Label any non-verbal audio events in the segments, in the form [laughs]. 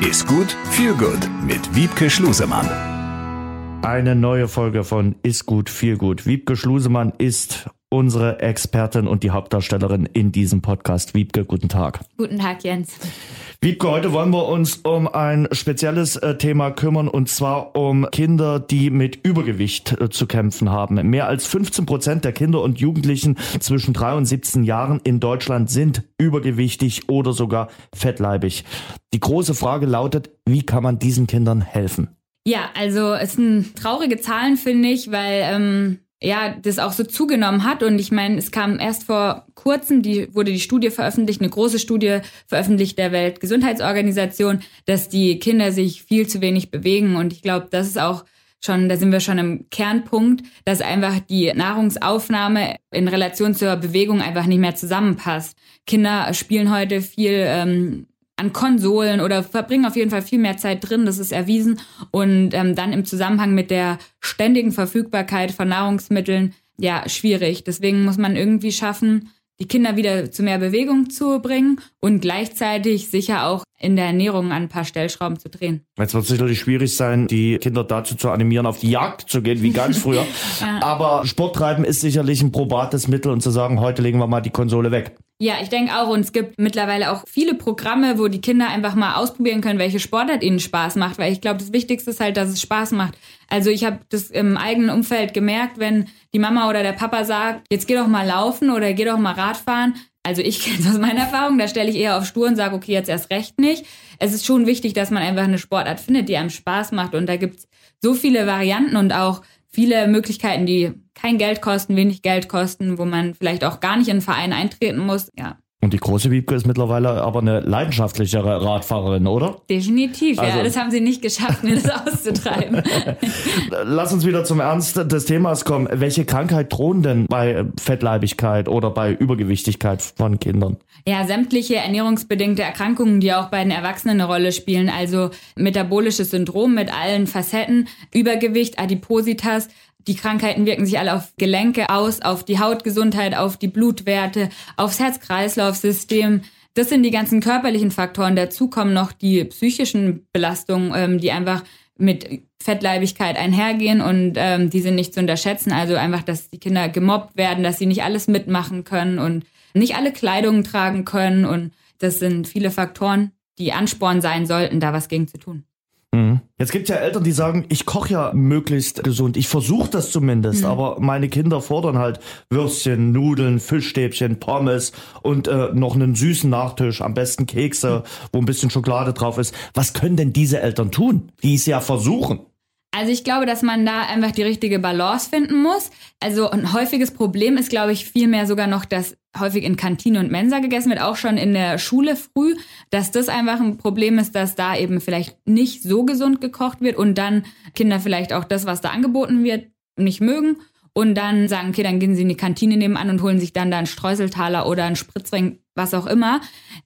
Ist gut, viel gut mit Wiebke Schlusemann. Eine neue Folge von Ist gut, viel gut. Wiebke Schlusemann ist unsere Expertin und die Hauptdarstellerin in diesem Podcast. Wiebke, guten Tag. Guten Tag, Jens. Wiebke, heute wollen wir uns um ein spezielles äh, Thema kümmern und zwar um Kinder, die mit Übergewicht äh, zu kämpfen haben. Mehr als 15 Prozent der Kinder und Jugendlichen zwischen 3 und 17 Jahren in Deutschland sind übergewichtig oder sogar fettleibig. Die große Frage lautet, wie kann man diesen Kindern helfen? Ja, also es sind traurige Zahlen, finde ich, weil ähm, ja, das auch so zugenommen hat. Und ich meine, es kam erst vor kurzem, die, wurde die Studie veröffentlicht, eine große Studie veröffentlicht der Weltgesundheitsorganisation, dass die Kinder sich viel zu wenig bewegen. Und ich glaube, das ist auch schon, da sind wir schon im Kernpunkt, dass einfach die Nahrungsaufnahme in Relation zur Bewegung einfach nicht mehr zusammenpasst. Kinder spielen heute viel ähm, an Konsolen oder verbringen auf jeden Fall viel mehr Zeit drin, das ist erwiesen. Und ähm, dann im Zusammenhang mit der ständigen Verfügbarkeit von Nahrungsmitteln, ja, schwierig. Deswegen muss man irgendwie schaffen, die Kinder wieder zu mehr Bewegung zu bringen und gleichzeitig sicher auch in der Ernährung an ein paar Stellschrauben zu drehen. Es wird sicherlich schwierig sein, die Kinder dazu zu animieren, auf die Jagd zu gehen, wie ganz früher. [laughs] ja. Aber Sport treiben ist sicherlich ein probates Mittel und zu sagen, heute legen wir mal die Konsole weg. Ja, ich denke auch. Und es gibt mittlerweile auch viele Programme, wo die Kinder einfach mal ausprobieren können, welche Sportart ihnen Spaß macht. Weil ich glaube, das Wichtigste ist halt, dass es Spaß macht. Also ich habe das im eigenen Umfeld gemerkt, wenn die Mama oder der Papa sagt, jetzt geh doch mal laufen oder geh doch mal Radfahren. Also ich [laughs] kenne es aus meiner Erfahrung, da stelle ich eher auf Stur und sage, okay, jetzt erst recht nicht. Es ist schon wichtig, dass man einfach eine Sportart findet, die einem Spaß macht. Und da gibt's so viele Varianten und auch viele Möglichkeiten, die kein Geld kosten, wenig Geld kosten, wo man vielleicht auch gar nicht in einen Verein eintreten muss. Ja. Und die große Wiebke ist mittlerweile aber eine leidenschaftlichere Radfahrerin, oder? Definitiv, also, ja. Das haben sie nicht geschafft, mir das auszutreiben. [laughs] Lass uns wieder zum Ernst des Themas kommen. Welche Krankheit drohen denn bei Fettleibigkeit oder bei Übergewichtigkeit von Kindern? Ja, sämtliche ernährungsbedingte Erkrankungen, die auch bei den Erwachsenen eine Rolle spielen. Also metabolisches Syndrom mit allen Facetten, Übergewicht, Adipositas, die Krankheiten wirken sich alle auf Gelenke aus, auf die Hautgesundheit, auf die Blutwerte, aufs Herz-Kreislauf-System. Das sind die ganzen körperlichen Faktoren. Dazu kommen noch die psychischen Belastungen, ähm, die einfach mit Fettleibigkeit einhergehen und ähm, die sind nicht zu unterschätzen. Also einfach, dass die Kinder gemobbt werden, dass sie nicht alles mitmachen können und nicht alle Kleidungen tragen können. Und das sind viele Faktoren, die Ansporn sein sollten, da was gegen zu tun. Mhm. Jetzt gibt ja Eltern, die sagen, ich koche ja möglichst gesund. Ich versuche das zumindest, mhm. aber meine Kinder fordern halt Würstchen, Nudeln, Fischstäbchen, Pommes und äh, noch einen süßen Nachtisch, am besten Kekse, mhm. wo ein bisschen Schokolade drauf ist. Was können denn diese Eltern tun, die es ja versuchen? Also ich glaube, dass man da einfach die richtige Balance finden muss. Also ein häufiges Problem ist, glaube ich, vielmehr sogar noch, dass häufig in Kantine und Mensa gegessen wird, auch schon in der Schule früh, dass das einfach ein Problem ist, dass da eben vielleicht nicht so gesund gekocht wird und dann Kinder vielleicht auch das, was da angeboten wird, nicht mögen und dann sagen, okay, dann gehen sie in die Kantine nebenan und holen sich dann da einen Streuseltaler oder einen Spritzring, was auch immer.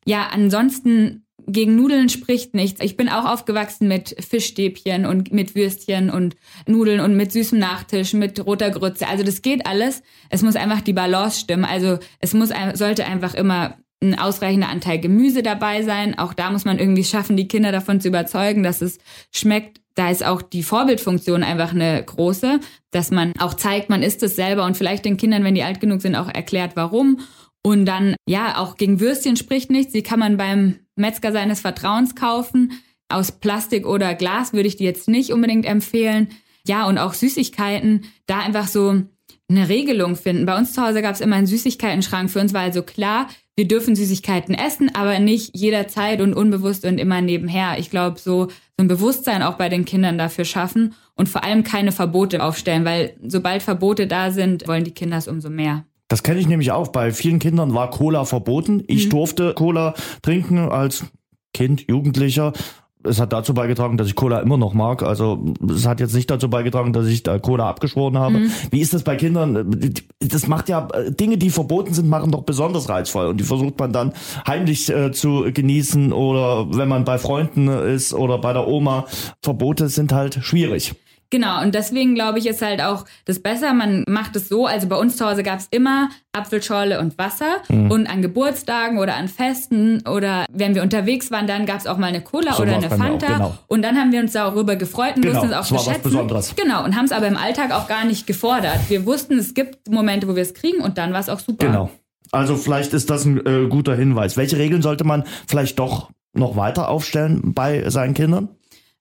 Ja, ansonsten gegen Nudeln spricht nichts. Ich bin auch aufgewachsen mit Fischstäbchen und mit Würstchen und Nudeln und mit süßem Nachtisch, mit roter Grütze. Also das geht alles. Es muss einfach die Balance stimmen. Also es muss, sollte einfach immer ein ausreichender Anteil Gemüse dabei sein. Auch da muss man irgendwie schaffen, die Kinder davon zu überzeugen, dass es schmeckt. Da ist auch die Vorbildfunktion einfach eine große, dass man auch zeigt, man isst es selber und vielleicht den Kindern, wenn die alt genug sind, auch erklärt, warum. Und dann, ja, auch gegen Würstchen spricht nichts. Die kann man beim Metzger seines Vertrauens kaufen. Aus Plastik oder Glas würde ich die jetzt nicht unbedingt empfehlen. Ja, und auch Süßigkeiten, da einfach so eine Regelung finden. Bei uns zu Hause gab es immer einen Süßigkeiten-Schrank. Für uns war also klar, wir dürfen Süßigkeiten essen, aber nicht jederzeit und unbewusst und immer nebenher. Ich glaube, so, so ein Bewusstsein auch bei den Kindern dafür schaffen und vor allem keine Verbote aufstellen, weil sobald Verbote da sind, wollen die Kinder es umso mehr. Das kenne ich nämlich auch. Bei vielen Kindern war Cola verboten. Ich mhm. durfte Cola trinken als Kind, Jugendlicher. Es hat dazu beigetragen, dass ich Cola immer noch mag. Also es hat jetzt nicht dazu beigetragen, dass ich da Cola abgeschworen habe. Mhm. Wie ist das bei Kindern? Das macht ja Dinge, die verboten sind, machen doch besonders reizvoll und die versucht man dann heimlich äh, zu genießen oder wenn man bei Freunden ist oder bei der Oma. Verbote sind halt schwierig. Genau, und deswegen glaube ich, ist halt auch das besser. Man macht es so, also bei uns zu Hause gab es immer Apfelschorle und Wasser Mhm. und an Geburtstagen oder an Festen oder wenn wir unterwegs waren, dann gab es auch mal eine Cola So oder eine mir auch, Fanta genau. und dann haben wir uns darüber gefreut und Genau, wussten es auch zu schätzen. Besonderes. Genau, und haben es aber im Alltag auch gar nicht gefordert. Wir wussten, es gibt Momente, wo wir es kriegen und dann war es auch super. Genau. Also vielleicht ist das ein äh, guter Hinweis. Welche Regeln sollte man vielleicht doch noch weiter aufstellen bei seinen Kindern?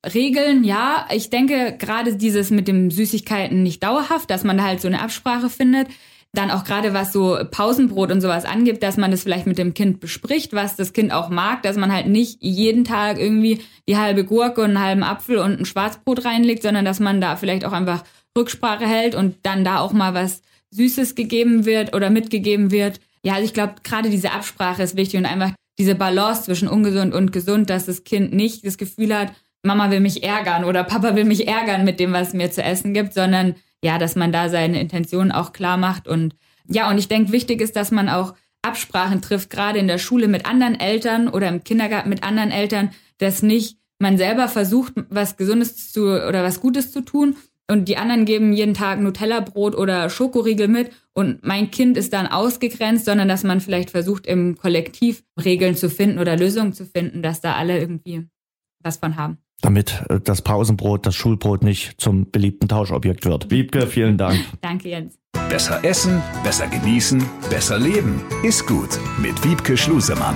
Regeln, ja. Ich denke, gerade dieses mit dem Süßigkeiten nicht dauerhaft, dass man da halt so eine Absprache findet. Dann auch gerade was so Pausenbrot und sowas angibt, dass man das vielleicht mit dem Kind bespricht, was das Kind auch mag, dass man halt nicht jeden Tag irgendwie die halbe Gurke und einen halben Apfel und ein Schwarzbrot reinlegt, sondern dass man da vielleicht auch einfach Rücksprache hält und dann da auch mal was Süßes gegeben wird oder mitgegeben wird. Ja, also ich glaube, gerade diese Absprache ist wichtig und einfach diese Balance zwischen ungesund und gesund, dass das Kind nicht das Gefühl hat, Mama will mich ärgern oder Papa will mich ärgern mit dem, was mir zu essen gibt, sondern ja, dass man da seine Intentionen auch klar macht und ja, und ich denke, wichtig ist, dass man auch Absprachen trifft, gerade in der Schule mit anderen Eltern oder im Kindergarten mit anderen Eltern, dass nicht man selber versucht, was Gesundes zu oder was Gutes zu tun und die anderen geben jeden Tag Nutella-Brot oder Schokoriegel mit und mein Kind ist dann ausgegrenzt, sondern dass man vielleicht versucht, im Kollektiv Regeln zu finden oder Lösungen zu finden, dass da alle irgendwie was von haben. Damit äh, das Pausenbrot, das Schulbrot nicht zum beliebten Tauschobjekt wird. Wiebke, vielen Dank. [laughs] Danke, Jens. Besser essen, besser genießen, besser leben. Ist gut mit Wiebke Schlusemann.